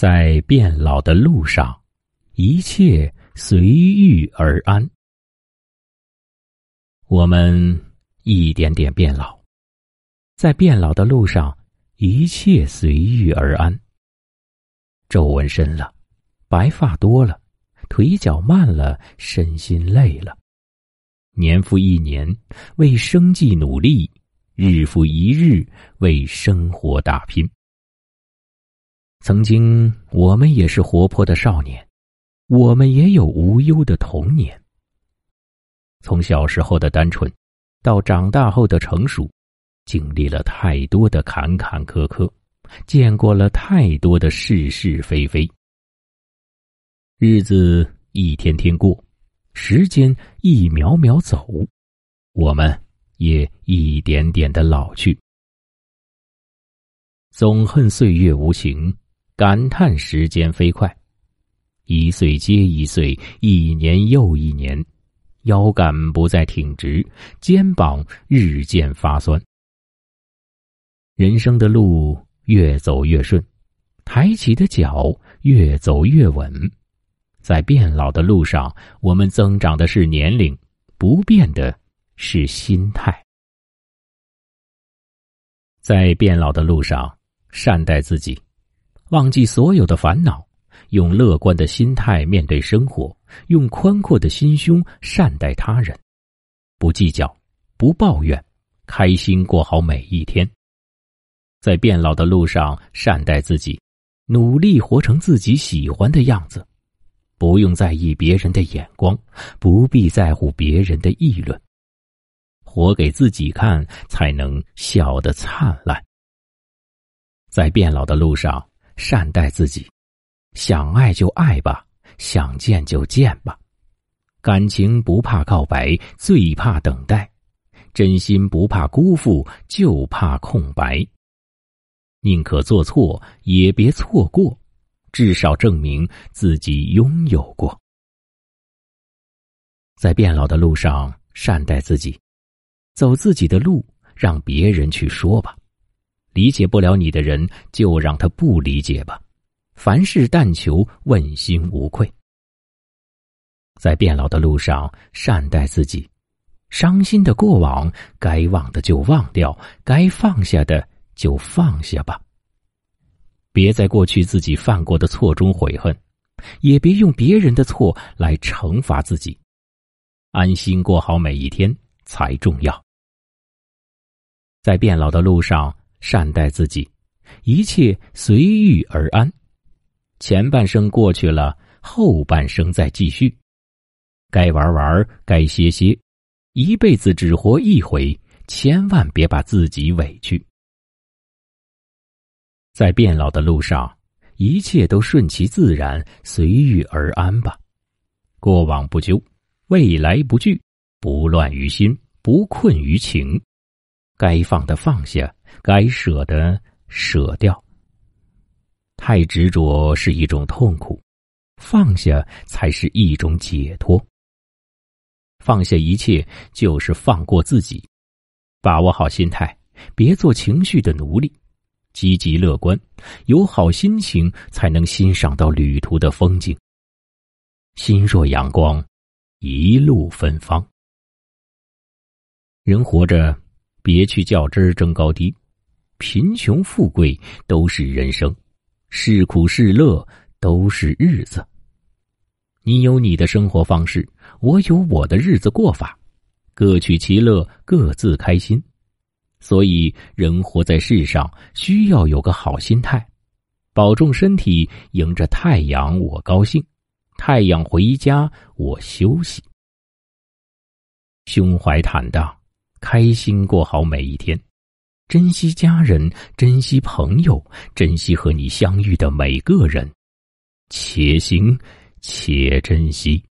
在变老的路上，一切随遇而安。我们一点点变老，在变老的路上，一切随遇而安。皱纹深了，白发多了，腿脚慢了，身心累了。年复一年，为生计努力；日复一日，为生活打拼。曾经，我们也是活泼的少年，我们也有无忧的童年。从小时候的单纯，到长大后的成熟，经历了太多的坎坎坷坷，见过了太多的是是非非。日子一天天过，时间一秒秒走，我们也一点点的老去。总恨岁月无情。感叹时间飞快，一岁接一岁，一年又一年，腰杆不再挺直，肩膀日渐发酸。人生的路越走越顺，抬起的脚越走越稳。在变老的路上，我们增长的是年龄，不变的是心态。在变老的路上，善待自己。忘记所有的烦恼，用乐观的心态面对生活，用宽阔的心胸善待他人，不计较，不抱怨，开心过好每一天。在变老的路上，善待自己，努力活成自己喜欢的样子，不用在意别人的眼光，不必在乎别人的议论，活给自己看，才能笑得灿烂。在变老的路上。善待自己，想爱就爱吧，想见就见吧。感情不怕告白，最怕等待；真心不怕辜负，就怕空白。宁可做错，也别错过，至少证明自己拥有过。在变老的路上，善待自己，走自己的路，让别人去说吧。理解不了你的人，就让他不理解吧。凡事但求问心无愧。在变老的路上，善待自己。伤心的过往，该忘的就忘掉，该放下的就放下吧。别在过去自己犯过的错中悔恨，也别用别人的错来惩罚自己。安心过好每一天才重要。在变老的路上。善待自己，一切随遇而安。前半生过去了，后半生再继续。该玩玩，该歇歇。一辈子只活一回，千万别把自己委屈。在变老的路上，一切都顺其自然，随遇而安吧。过往不究，未来不惧，不乱于心，不困于情。该放的放下。该舍的舍掉，太执着是一种痛苦，放下才是一种解脱。放下一切就是放过自己，把握好心态，别做情绪的奴隶，积极乐观，有好心情才能欣赏到旅途的风景。心若阳光，一路芬芳。人活着，别去较真儿争高低。贫穷富贵都是人生，是苦是乐都是日子。你有你的生活方式，我有我的日子过法，各取其乐，各自开心。所以，人活在世上，需要有个好心态，保重身体，迎着太阳我高兴，太阳回家我休息。胸怀坦荡，开心过好每一天。珍惜家人，珍惜朋友，珍惜和你相遇的每个人，且行且珍惜。